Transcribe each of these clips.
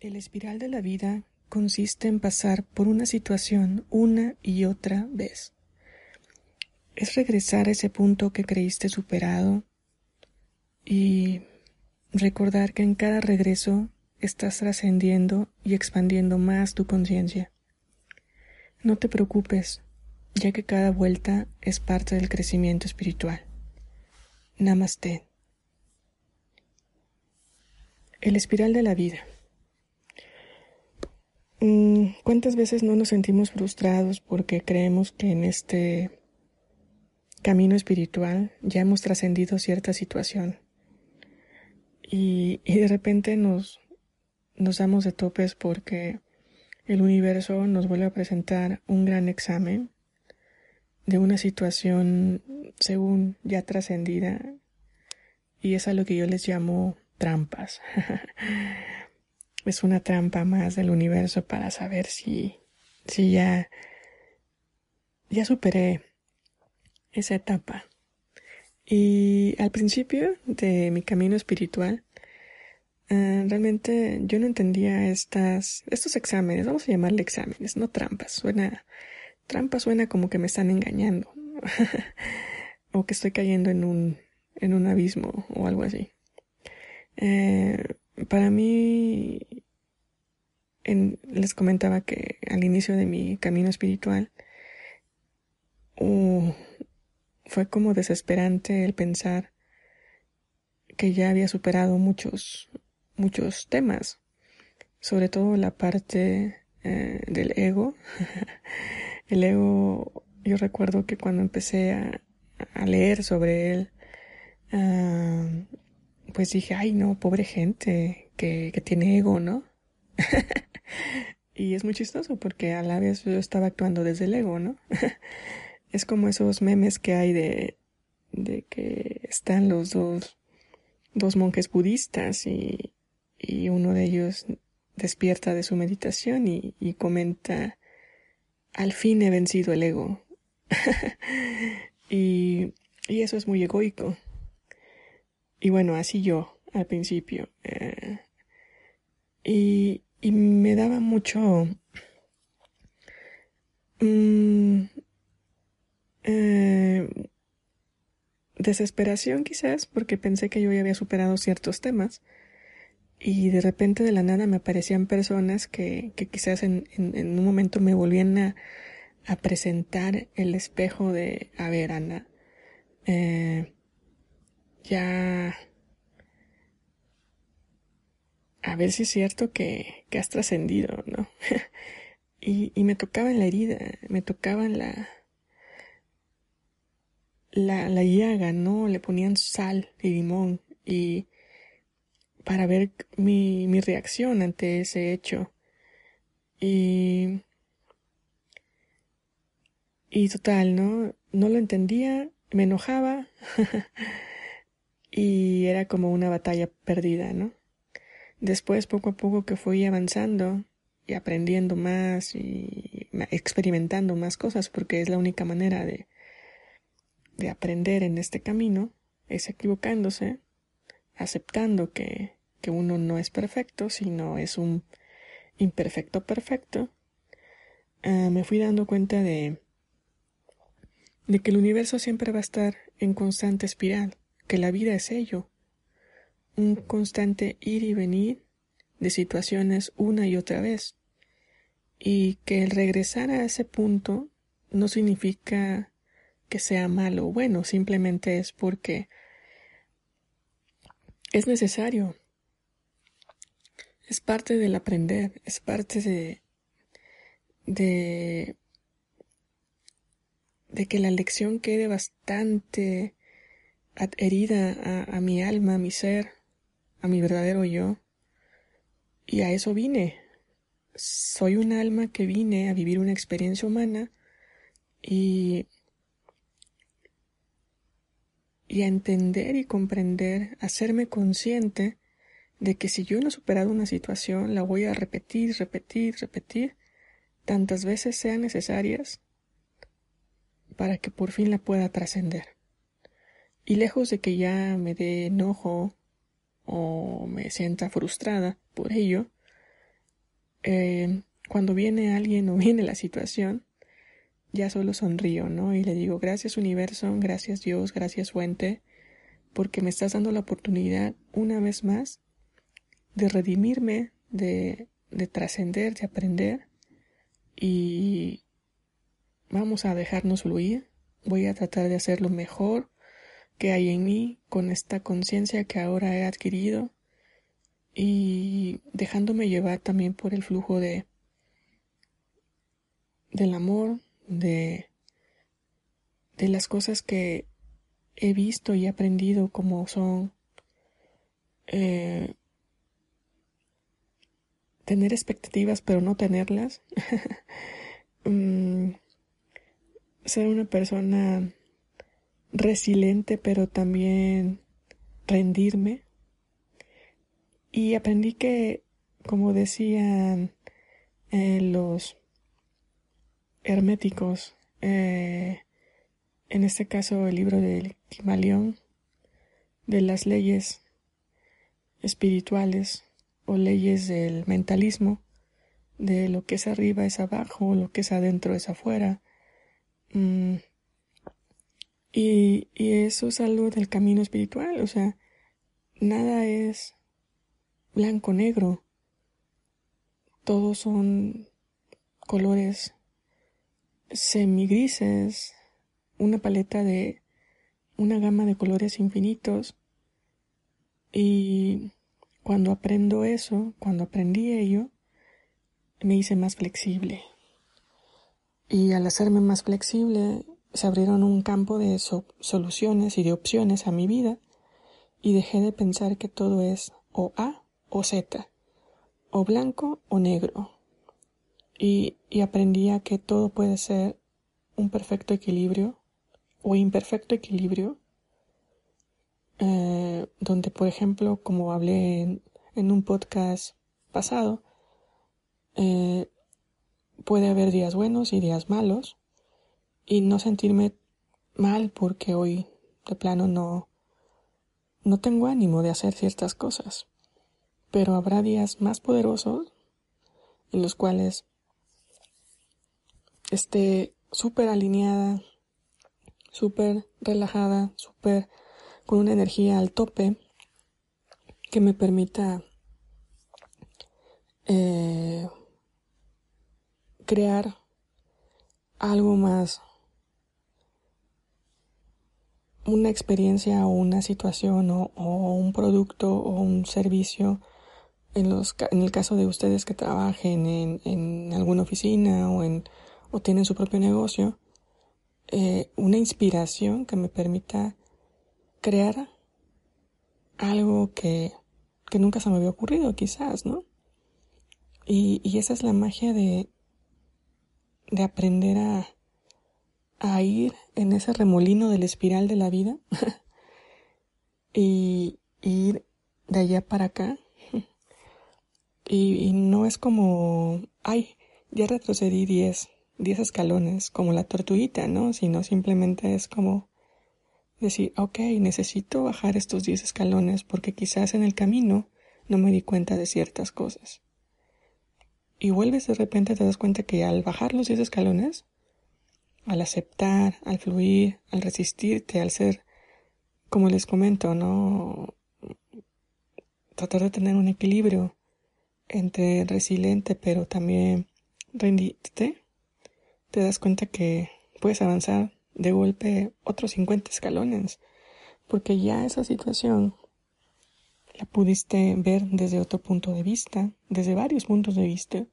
El espiral de la vida consiste en pasar por una situación una y otra vez. Es regresar a ese punto que creíste superado y recordar que en cada regreso estás trascendiendo y expandiendo más tu conciencia. No te preocupes, ya que cada vuelta es parte del crecimiento espiritual. Namaste. El espiral de la vida. Mm, ¿Cuántas veces no nos sentimos frustrados porque creemos que en este camino espiritual ya hemos trascendido cierta situación? Y, y, de repente nos, nos damos de topes porque el universo nos vuelve a presentar un gran examen de una situación según ya trascendida y es a lo que yo les llamo trampas. es una trampa más del universo para saber si, si ya, ya superé esa etapa. Y al principio de mi camino espiritual, uh, realmente yo no entendía estas, estos exámenes, vamos a llamarle exámenes, no trampas. Suena, trampa suena como que me están engañando, o que estoy cayendo en un, en un abismo o algo así. Eh, para mí, les comentaba que al inicio de mi camino espiritual, uh, fue como desesperante el pensar que ya había superado muchos, muchos temas, sobre todo la parte eh, del ego. el ego, yo recuerdo que cuando empecé a, leer sobre él, uh, pues dije, ay no, pobre gente que, que tiene ego, ¿no? y es muy chistoso porque a la vez yo estaba actuando desde el ego, ¿no? es como esos memes que hay de, de que están los dos, dos monjes budistas y, y uno de ellos despierta de su meditación y, y comenta, al fin he vencido el ego. y, y eso es muy egoico. Y bueno, así yo al principio. Eh, y, y, me daba mucho... Mm, eh, desesperación quizás porque pensé que yo ya había superado ciertos temas y de repente de la nada me aparecían personas que, que quizás en, en, en, un momento me volvían a, a, presentar el espejo de, a ver, Ana, eh, ya a ver si es cierto que, que has trascendido, ¿no? y, y me tocaban la herida, me tocaban la, la, la llaga, ¿no? Le ponían sal y limón y para ver mi, mi reacción ante ese hecho. Y, y total, ¿no? No lo entendía, me enojaba y era como una batalla perdida, ¿no? Después, poco a poco que fui avanzando y aprendiendo más y experimentando más cosas, porque es la única manera de, de aprender en este camino, es equivocándose, aceptando que, que uno no es perfecto, sino es un imperfecto perfecto, uh, me fui dando cuenta de, de que el universo siempre va a estar en constante espiral, que la vida es ello, un constante ir y venir de situaciones una y otra vez, y que el regresar a ese punto no significa que sea malo o bueno, simplemente es porque es necesario. Es parte del aprender, es parte de de de que la lección quede bastante adherida a, a mi alma, a mi ser, a mi verdadero yo. Y a eso vine. Soy un alma que vine a vivir una experiencia humana y, y a entender y comprender, hacerme consciente de que si yo no he superado una situación, la voy a repetir, repetir, repetir, tantas veces sean necesarias para que por fin la pueda trascender. Y lejos de que ya me dé enojo o me sienta frustrada por ello, eh, cuando viene alguien o viene la situación, ya solo sonrío, ¿no? Y le digo, gracias universo, gracias Dios, gracias fuente, porque me estás dando la oportunidad una vez más de redimirme, de, de trascender, de aprender y vamos a dejarnos fluir. Voy a tratar de hacer lo mejor que hay en mí con esta conciencia que ahora he adquirido y dejándome llevar también por el flujo de del amor, de de las cosas que he visto y aprendido como son eh, tener expectativas pero no tenerlas, mm, ser una persona resiliente pero también rendirme y aprendí que como decían eh, los herméticos eh, en este caso el libro del Kimalión, de las leyes espirituales o leyes del mentalismo, de lo que es arriba es abajo, lo que es adentro es afuera. Mm, y, y eso es algo del camino espiritual, o sea, nada es blanco-negro, todos son colores semigrises, una paleta de una gama de colores infinitos y cuando aprendo eso, cuando aprendí ello, me hice más flexible. Y al hacerme más flexible, se abrieron un campo de soluciones y de opciones a mi vida y dejé de pensar que todo es o A o Z, o blanco o negro. Y, aprendí a que todo puede ser un perfecto equilibrio o imperfecto equilibrio, eh, donde, por ejemplo, como hablé en, un podcast pasado, eh, puede haber días buenos y días malos, y no sentirme mal porque hoy de plano no, no tengo ánimo de hacer ciertas cosas. Pero habrá días más poderosos en los cuales esté súper alineada súper relajada, súper con una energía al tope que me permita eh, crear algo más, una experiencia o una situación o, un producto o un servicio en, los, en el caso de ustedes que trabajen en, alguna oficina o, en, o tienen su propio negocio, eh, una inspiración que me permita crear algo que, que nunca se me había ocurrido, quizás, ¿no? Y, y esa es la magia de, de aprender a, a ir en ese remolino del espiral de la vida y, ir de allá para acá. Y, no es como, ay, ya retrocedí 10, 10 escalones como la tortuguita, ¿no? Sino simplemente es como decir, ok, necesito bajar estos 10 escalones porque quizás en el camino no me di cuenta de ciertas cosas. Y vuelves de repente te das cuenta que al bajar los 10 escalones, al aceptar, al fluir, al resistirte, al ser, como les comento, ¿no? Tratar de tener un equilibrio entre resiliente pero también rendirte, te das cuenta que puedes avanzar de golpe otros 50 escalones, porque ya esa situación la pudiste ver desde otro punto de vista, desde varios puntos de vista,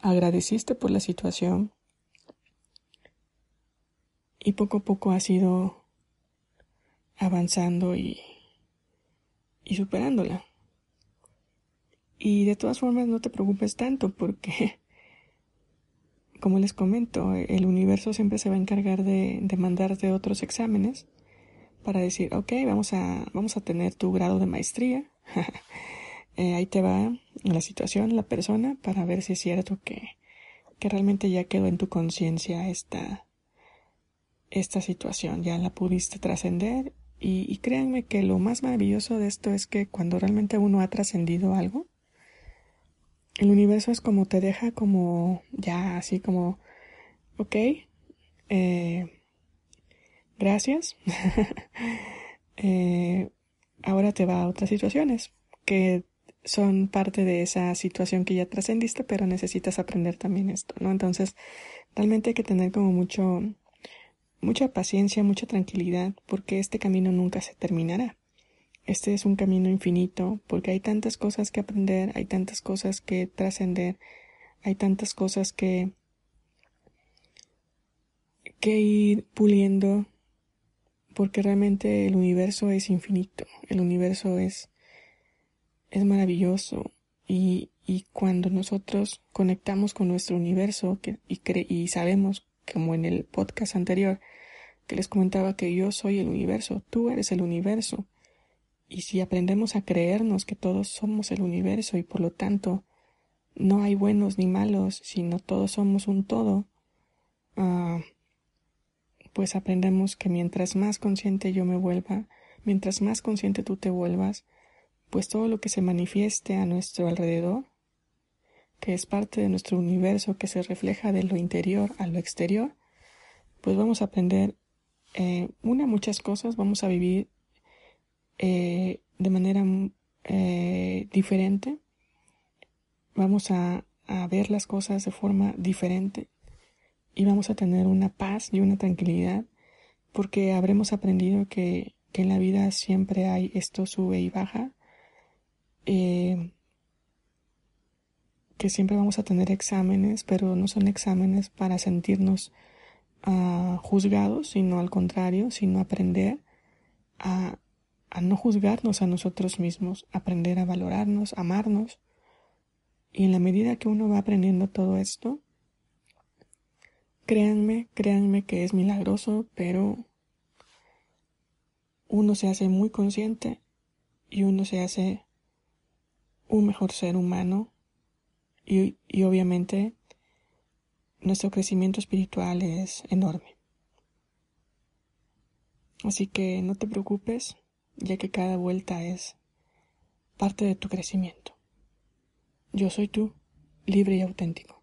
agradeciste por la situación y poco a poco has ido avanzando y, y superándola. Y de todas formas no te preocupes tanto porque como les comento, el universo siempre se va a encargar de, de mandarte otros exámenes para decir, ok, vamos a, vamos a tener tu grado de maestría. Eh, ahí te va la situación, la persona, para ver si es cierto que, que realmente ya quedó en tu conciencia esta, esta situación, ya la pudiste trascender. Y, créanme que lo más maravilloso de esto es que cuando realmente uno ha trascendido algo, el universo es como te deja como ya así como, ok, eh, gracias. eh, ahora te va a otras situaciones que son parte de esa situación que ya trascendiste, pero necesitas aprender también esto, ¿no? Entonces, realmente hay que tener como mucho, mucha paciencia, mucha tranquilidad, porque este camino nunca se terminará. Este es un camino infinito, porque hay tantas cosas que aprender, hay tantas cosas que trascender, hay tantas cosas que, que ir puliendo, porque realmente el universo es infinito, el universo es es maravilloso y, y cuando nosotros conectamos con nuestro universo que, y, y sabemos, como en el podcast anterior, que les comentaba que yo soy el universo, tú eres el universo. Y si aprendemos a creernos que todos somos el universo y por lo tanto no hay buenos ni malos, sino todos somos un todo, uh, pues aprendemos que mientras más consciente yo me vuelva, mientras más consciente tú te vuelvas, pues todo lo que se manifieste a nuestro alrededor, que es parte de nuestro universo, que se refleja de lo interior a lo exterior, pues vamos a aprender eh, una, muchas cosas, vamos a vivir eh, de manera eh, diferente, vamos a, ver las cosas de forma diferente y vamos a tener una paz y una tranquilidad porque habremos aprendido que, que en la vida siempre hay esto sube y baja. Eh, que siempre vamos a tener exámenes, pero no son exámenes para sentirnos uh, juzgados, sino al contrario, sino aprender a, a no juzgarnos a nosotros mismos, aprender a valorarnos, amarnos. Y en la medida que uno va aprendiendo todo esto, créanme, créanme que es milagroso, pero uno se hace muy consciente y uno se hace un mejor ser humano y, y obviamente nuestro crecimiento espiritual es enorme. Así que no te preocupes, ya que cada vuelta es parte de tu crecimiento. Yo soy tú, libre y auténtico.